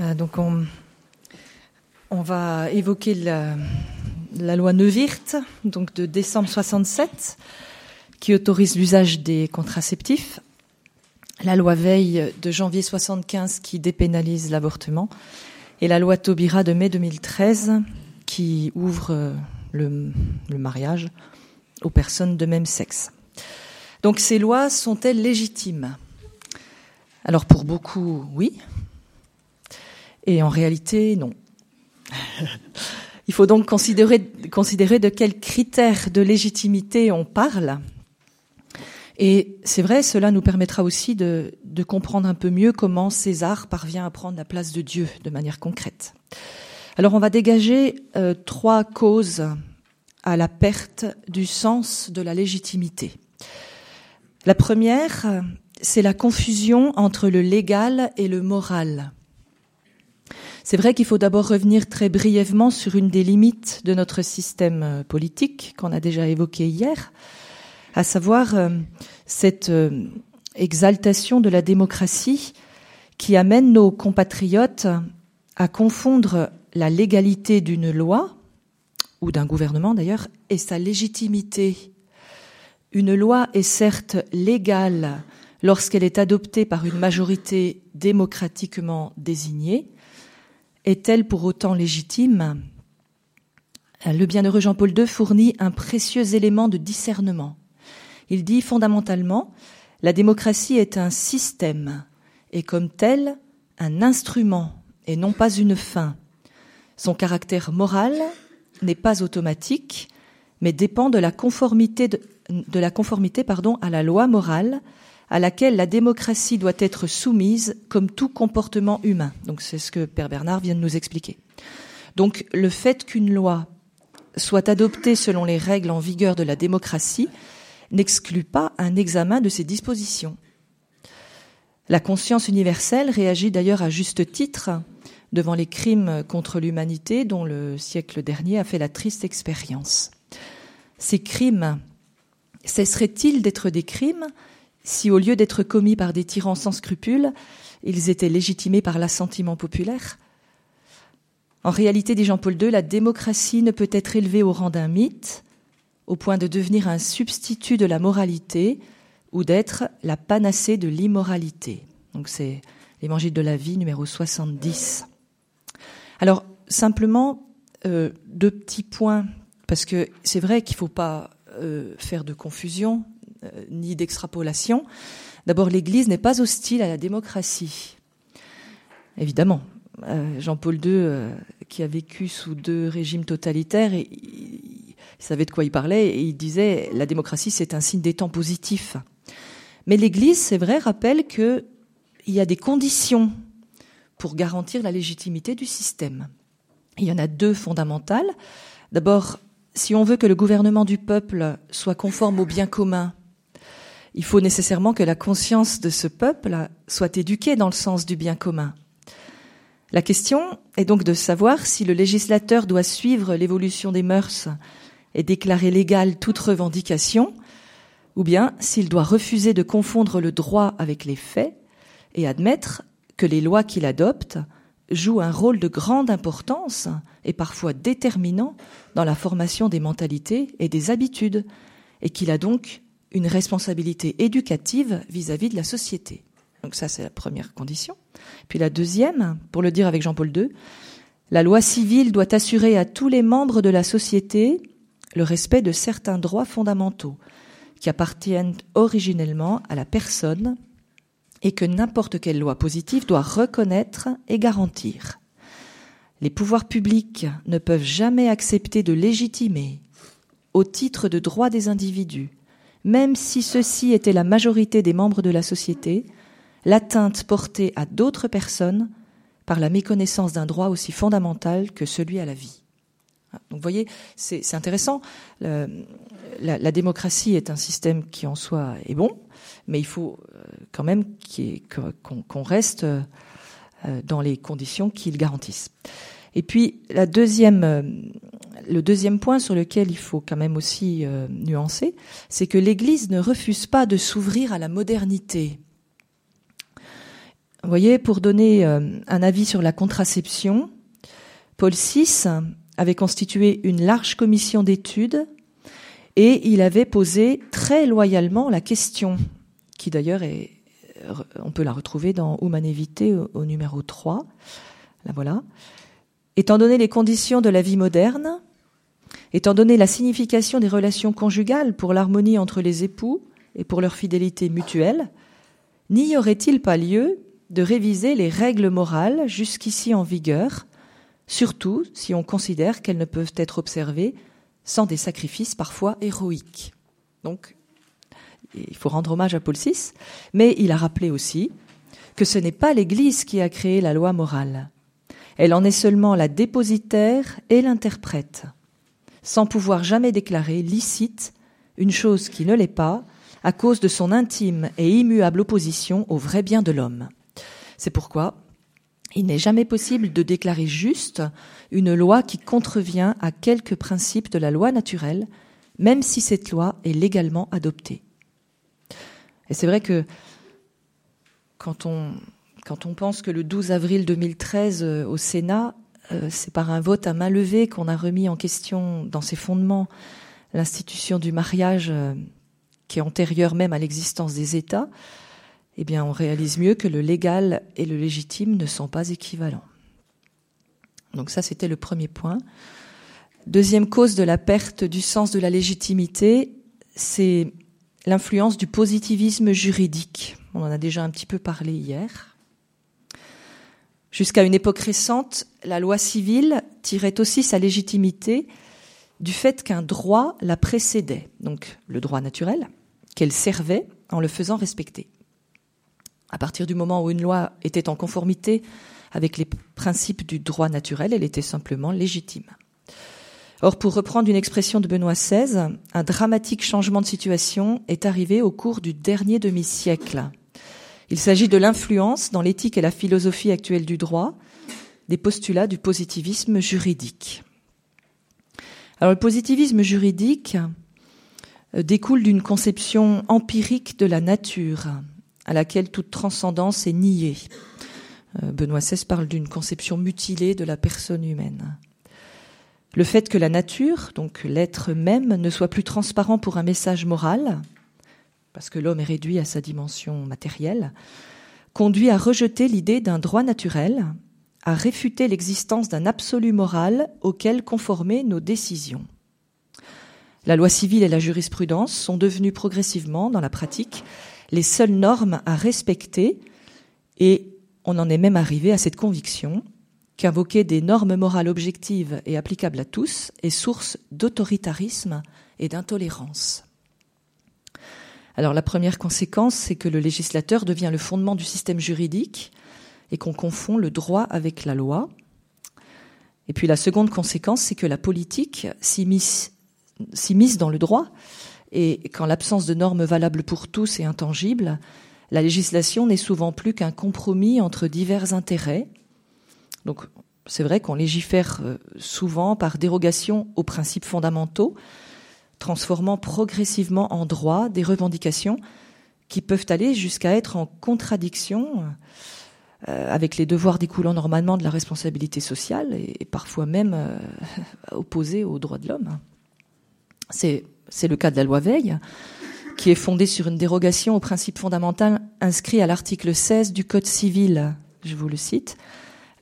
Euh, donc on, va évoquer la, loi Neuwirth, donc de décembre 67, qui autorise l'usage des contraceptifs, la loi Veil de janvier 75 qui dépénalise l'avortement, et la loi Taubira de mai 2013 qui ouvre euh, le, le mariage aux personnes de même sexe. Donc ces lois sont-elles légitimes? Alors pour beaucoup, oui. Et en réalité, non. Il faut donc considérer, de quels critères de légitimité on parle. Et c'est vrai, cela nous permettra aussi de, de, comprendre un peu mieux comment César parvient à prendre la place de Dieu de manière concrète. Alors on va dégager euh, trois causes à la perte du sens de la légitimité. La première, c'est la confusion entre le légal et le moral. C'est vrai qu'il faut d'abord revenir très brièvement sur une des limites de notre système euh, politique qu'on a déjà évoqué hier, à savoir euh, cette euh, exaltation de la démocratie qui amène nos compatriotes à confondre la légalité d'une loi, ou d'un gouvernement d'ailleurs, et sa légitimité. Une loi est certes légale lorsqu'elle est adoptée par une majorité démocratiquement désignée, est-elle pour autant légitime? Le bienheureux Jean-Paul II fournit un précieux élément de discernement. Il dit fondamentalement, la démocratie est un système et comme tel un instrument et non pas une fin. Son caractère moral n'est pas automatique, mais dépend de la conformité, à la loi morale à laquelle la démocratie doit être soumise comme tout comportement humain. Donc c'est ce que Père Bernard vient de nous expliquer. Donc le fait qu'une loi soit adoptée selon les règles en vigueur de la démocratie n'exclut pas un examen de ses dispositions. La conscience universelle réagit d'ailleurs à juste titre devant les crimes contre l'humanité dont le siècle dernier a fait la triste expérience. Ces crimes cesseraient-ils d'être des crimes si au lieu d'être commis par des tyrans sans scrupules, ils étaient légitimés par l'assentiment populaire En réalité, dit Jean-Paul II, la démocratie ne peut être élevée au rang d'un mythe, au point de devenir un substitut de la moralité ou d'être la panacée de l'immoralité. Donc c'est l'évangile de la vie numéro 70. Alors, simplement, euh, deux petits points, parce que c'est vrai qu'il ne faut pas euh, faire de confusion ni d'extrapolation. D'abord, l'Église n'est pas hostile à la démocratie. Évidemment, euh, Jean-Paul II, euh, qui a vécu sous deux régimes totalitaires, savait de quoi il parlait, et il disait la démocratie, c'est un signe des temps positifs. Mais l'Église, c'est vrai, rappelle qu'il y a des conditions pour garantir la légitimité du système. Il y en a deux fondamentales. D'abord, si on veut que le gouvernement du peuple soit conforme au bien commun, il faut nécessairement que la conscience de ce peuple soit éduquée dans le sens du bien commun. La question est donc de savoir si le législateur doit suivre l'évolution des mœurs et déclarer légale toute revendication, ou bien s'il doit refuser de confondre le droit avec les faits et admettre que les lois qu'il adopte jouent un rôle de grande importance et parfois déterminant dans la formation des mentalités et des habitudes, et qu'il a donc une responsabilité éducative vis-à-vis de la société. Donc ça, c'est la première condition. Puis la deuxième, pour le dire avec Jean-Paul II, la loi civile doit assurer à tous les membres de la société le respect de certains droits fondamentaux qui appartiennent originellement à la personne et que n'importe quelle loi positive doit reconnaître et garantir. Les pouvoirs publics ne peuvent jamais accepter de légitimer, au titre de droits des individus, même si ceux-ci étaient la majorité des membres de la société, l'atteinte portée à d'autres personnes par la méconnaissance d'un droit aussi fondamental que celui à la vie. Ah, donc vous voyez, c'est intéressant. la, démocratie est un système qui en soi est bon, mais il faut euh, quand même qu'on qu reste euh, dans les conditions qu'il garantisse. Et puis euh, le deuxième point sur lequel il faut quand même aussi euh, nuancer, c'est que l'Église ne refuse pas de s'ouvrir à la modernité. Vous voyez, pour donner euh, un avis sur la contraception, Paul VI avait constitué une large commission d'études et il avait posé très loyalement la question, qui d'ailleurs on peut la retrouver dans Humanité au, au numéro 3. La voilà. Étant donné les conditions de la vie moderne, étant donné la signification des relations conjugales pour l'harmonie entre les époux et pour leur fidélité mutuelle, n'y aurait-il pas lieu de réviser les règles morales jusqu'ici en vigueur, surtout si on considère qu'elles ne peuvent être observées sans des sacrifices parfois héroïques? Donc, il faut rendre hommage à Paul VI, mais il a rappelé aussi que ce n'est pas l'Église qui a créé la loi morale. Elle en est seulement la dépositaire et l'interprète, sans pouvoir jamais déclarer licite une chose qui ne l'est pas, à cause de son intime et immuable opposition au vrai bien de l'homme. C'est pourquoi il n'est jamais possible de déclarer juste une loi qui contrevient à quelques principes de la loi naturelle, même si cette loi est légalement adoptée. Et c'est vrai que quand on, quand on pense que le 12 avril 2013 euh, au Sénat, euh, c'est par un vote à main levée qu'on a remis en question dans ses fondements l'institution du mariage euh, qui est antérieure même à l'existence des États, eh bien, on réalise mieux que le légal et le légitime ne sont pas équivalents. Donc ça, c'était le premier point. Deuxième cause de la perte du sens de la légitimité, c'est l'influence du positivisme juridique. On en a déjà un petit peu parlé hier. Jusqu'à une époque récente, la loi civile tirait aussi sa légitimité du fait qu'un droit la précédait, donc le droit naturel, qu'elle servait en le faisant respecter. À partir du moment où une loi était en conformité avec les principes du droit naturel, elle était simplement légitime. Or, pour reprendre une expression de Benoît XVI, un dramatique changement de situation est arrivé au cours du dernier demi-siècle. Il s'agit de l'influence dans l'éthique et la philosophie actuelle du droit des postulats du positivisme juridique. Alors, le positivisme juridique euh, découle d'une conception empirique de la nature, à laquelle toute transcendance est niée. Euh, Benoît XVI parle d'une conception mutilée de la personne humaine. Le fait que la nature, donc l'être même, ne soit plus transparent pour un message moral, parce que l'homme est réduit à sa dimension matérielle, conduit à rejeter l'idée d'un droit naturel, à réfuter l'existence d'un absolu moral auquel conformer nos décisions. La loi civile et la jurisprudence sont devenues progressivement, dans la pratique, les seules normes à respecter et on en est même arrivé à cette conviction qu'invoquer des normes morales objectives et applicables à tous est source d'autoritarisme et d'intolérance. Alors la première conséquence, c'est que le législateur devient le fondement du système juridique et qu'on confond le droit avec la loi. Et puis la seconde conséquence, c'est que la politique s'immisce dans le droit et quand l'absence de normes valables pour tous est intangible, la législation n'est souvent plus qu'un compromis entre divers intérêts. Donc, c'est vrai qu'on légifère euh, souvent par dérogation aux principes fondamentaux, transformant progressivement en droit des revendications qui peuvent aller jusqu'à être en contradiction euh, avec les devoirs découlant normalement de la responsabilité sociale et, parfois même euh, opposés aux droits de l'homme. C'est le cas de la loi Veil qui est fondée sur une dérogation au principe fondamental inscrit à l'article 16 du Code civil. Je vous le cite.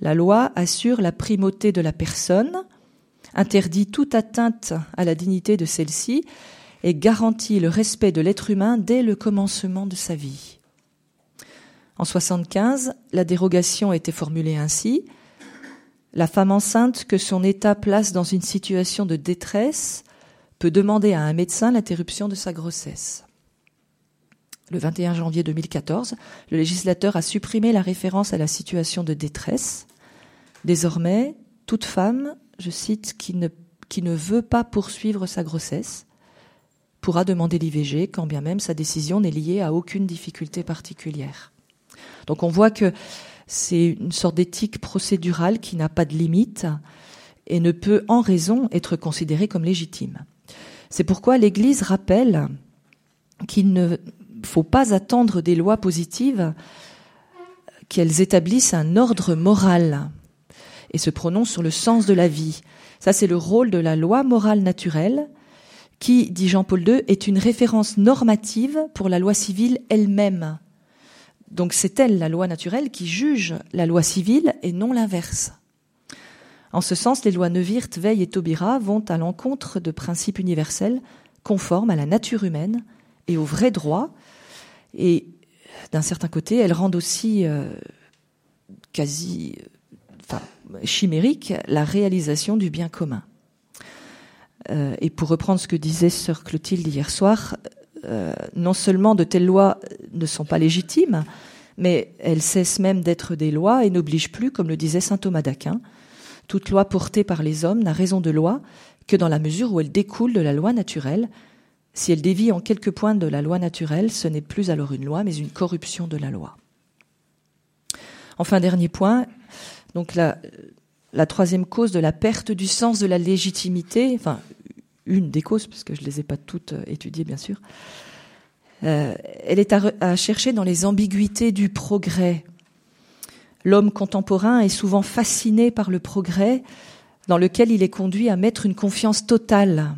La loi assure la primauté de la personne, interdit toute atteinte à la dignité de celle-ci et garantit le respect de l'être humain dès le commencement de sa vie. En 75, la dérogation était formulée ainsi. La femme enceinte que son état place dans une situation de détresse peut demander à un médecin l'interruption de sa grossesse. Le 21 janvier 2014, le législateur a supprimé la référence à la situation de détresse. Désormais, toute femme, je cite, qui ne, veut pas poursuivre sa grossesse pourra demander l'IVG quand bien même sa décision n'est liée à aucune difficulté particulière. Donc on voit que c'est une sorte d'éthique procédurale qui n'a pas de limite et ne peut en raison être considérée comme légitime. C'est pourquoi l'Église rappelle qu'il ne faut pas attendre des lois positives qu'elles établissent un ordre moral et se prononcent sur le sens de la vie. Ça, c'est le rôle de la loi morale naturelle qui, dit Jean-Paul II, est une référence normative pour la loi civile elle-même. Donc c'est elle, la loi naturelle, qui juge la loi civile et non l'inverse. En ce sens, les lois Neuwirth, Veil et Taubira vont à l'encontre de principes universels conformes à la nature humaine et au vrai droit. Et d'un certain côté, elles rendent aussi euh, quasi enfin, chimérique la réalisation du bien commun. Euh, et pour reprendre ce que disait sœur Clotilde hier soir, euh, non seulement de telles lois ne sont pas légitimes, mais elles cessent même d'être des lois et n'obligent plus, comme le disait saint Thomas d'Aquin, toute loi portée par les hommes n'a raison de loi que dans la mesure où elle découle de la loi naturelle. Si elle dévie en quelques points de la loi naturelle, ce n'est plus alors une loi, mais une corruption de la loi. Enfin, dernier point, donc la, troisième cause de la perte du sens de la légitimité, enfin une des causes, puisque je ne les ai pas toutes euh, étudiées bien sûr, euh, elle est à, chercher dans les ambiguïtés du progrès. L'homme contemporain est souvent fasciné par le progrès dans lequel il est conduit à mettre une confiance totale.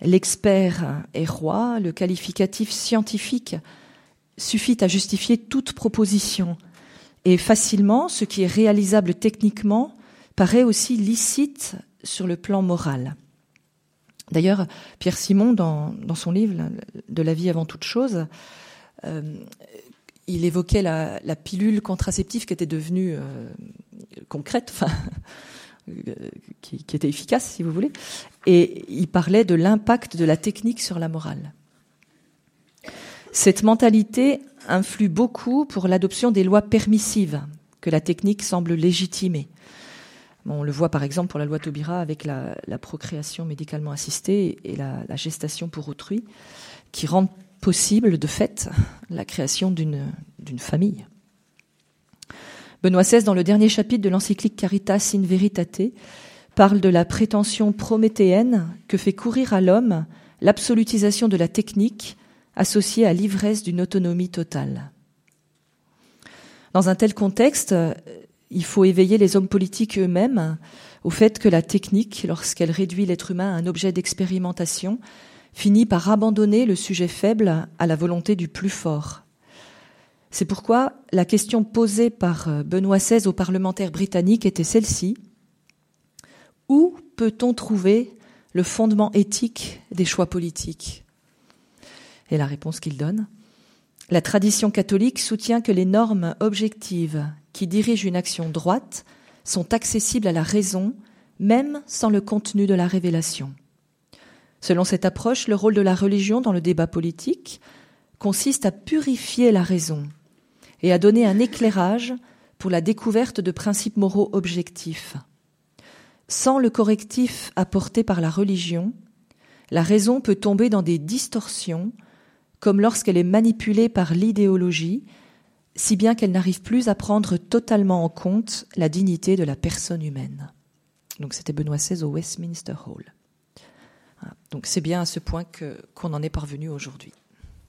L'expert est roi, le qualificatif scientifique suffit à justifier toute proposition. Et facilement, ce qui est réalisable techniquement paraît aussi licite sur le plan moral. D'ailleurs, Pierre Simon, dans, son livre De la vie avant toute chose, euh, il évoquait la, pilule contraceptive qui était devenue euh, concrète, enfin, euh, qui, qui, était efficace, si vous voulez, et il parlait de l'impact de la technique sur la morale. Cette mentalité influe beaucoup pour l'adoption des lois permissives que la technique semble légitimer on le voit par exemple pour la loi Taubira avec la, procréation médicalement assistée et la, gestation pour autrui, qui rendent possible de fait la création d'une famille. Benoît XVI, dans le dernier chapitre de l'encyclique Caritas in Veritate, parle de la prétention prométhéenne que fait courir à l'homme l'absolutisation de la technique associée à l'ivresse d'une autonomie totale. Dans un tel contexte, il faut éveiller les hommes politiques eux-mêmes au fait que la technique, lorsqu'elle réduit l'être humain à un objet d'expérimentation, finit par abandonner le sujet faible à la volonté du plus fort. C'est pourquoi la question posée par euh, Benoît XVI aux parlementaires britanniques était celle-ci. Où peut-on trouver le fondement éthique des choix politiques? Et la réponse qu'il donne La tradition catholique soutient que les normes objectives qui dirigent une action droite sont accessibles à la raison, même sans le contenu de la révélation. Selon cette approche, le rôle de la religion dans le débat politique consiste à purifier la raison et à donner un éclairage pour la découverte de principes moraux objectifs. Sans le correctif apporté par la religion, la raison peut tomber dans des distorsions, comme lorsqu'elle est manipulée par l'idéologie si bien qu'elle n'arrive plus à prendre totalement en compte la dignité de la personne humaine. Donc c'était Benoît XVI au Westminster Hall. Donc c'est bien à ce point qu'on en est parvenu aujourd'hui.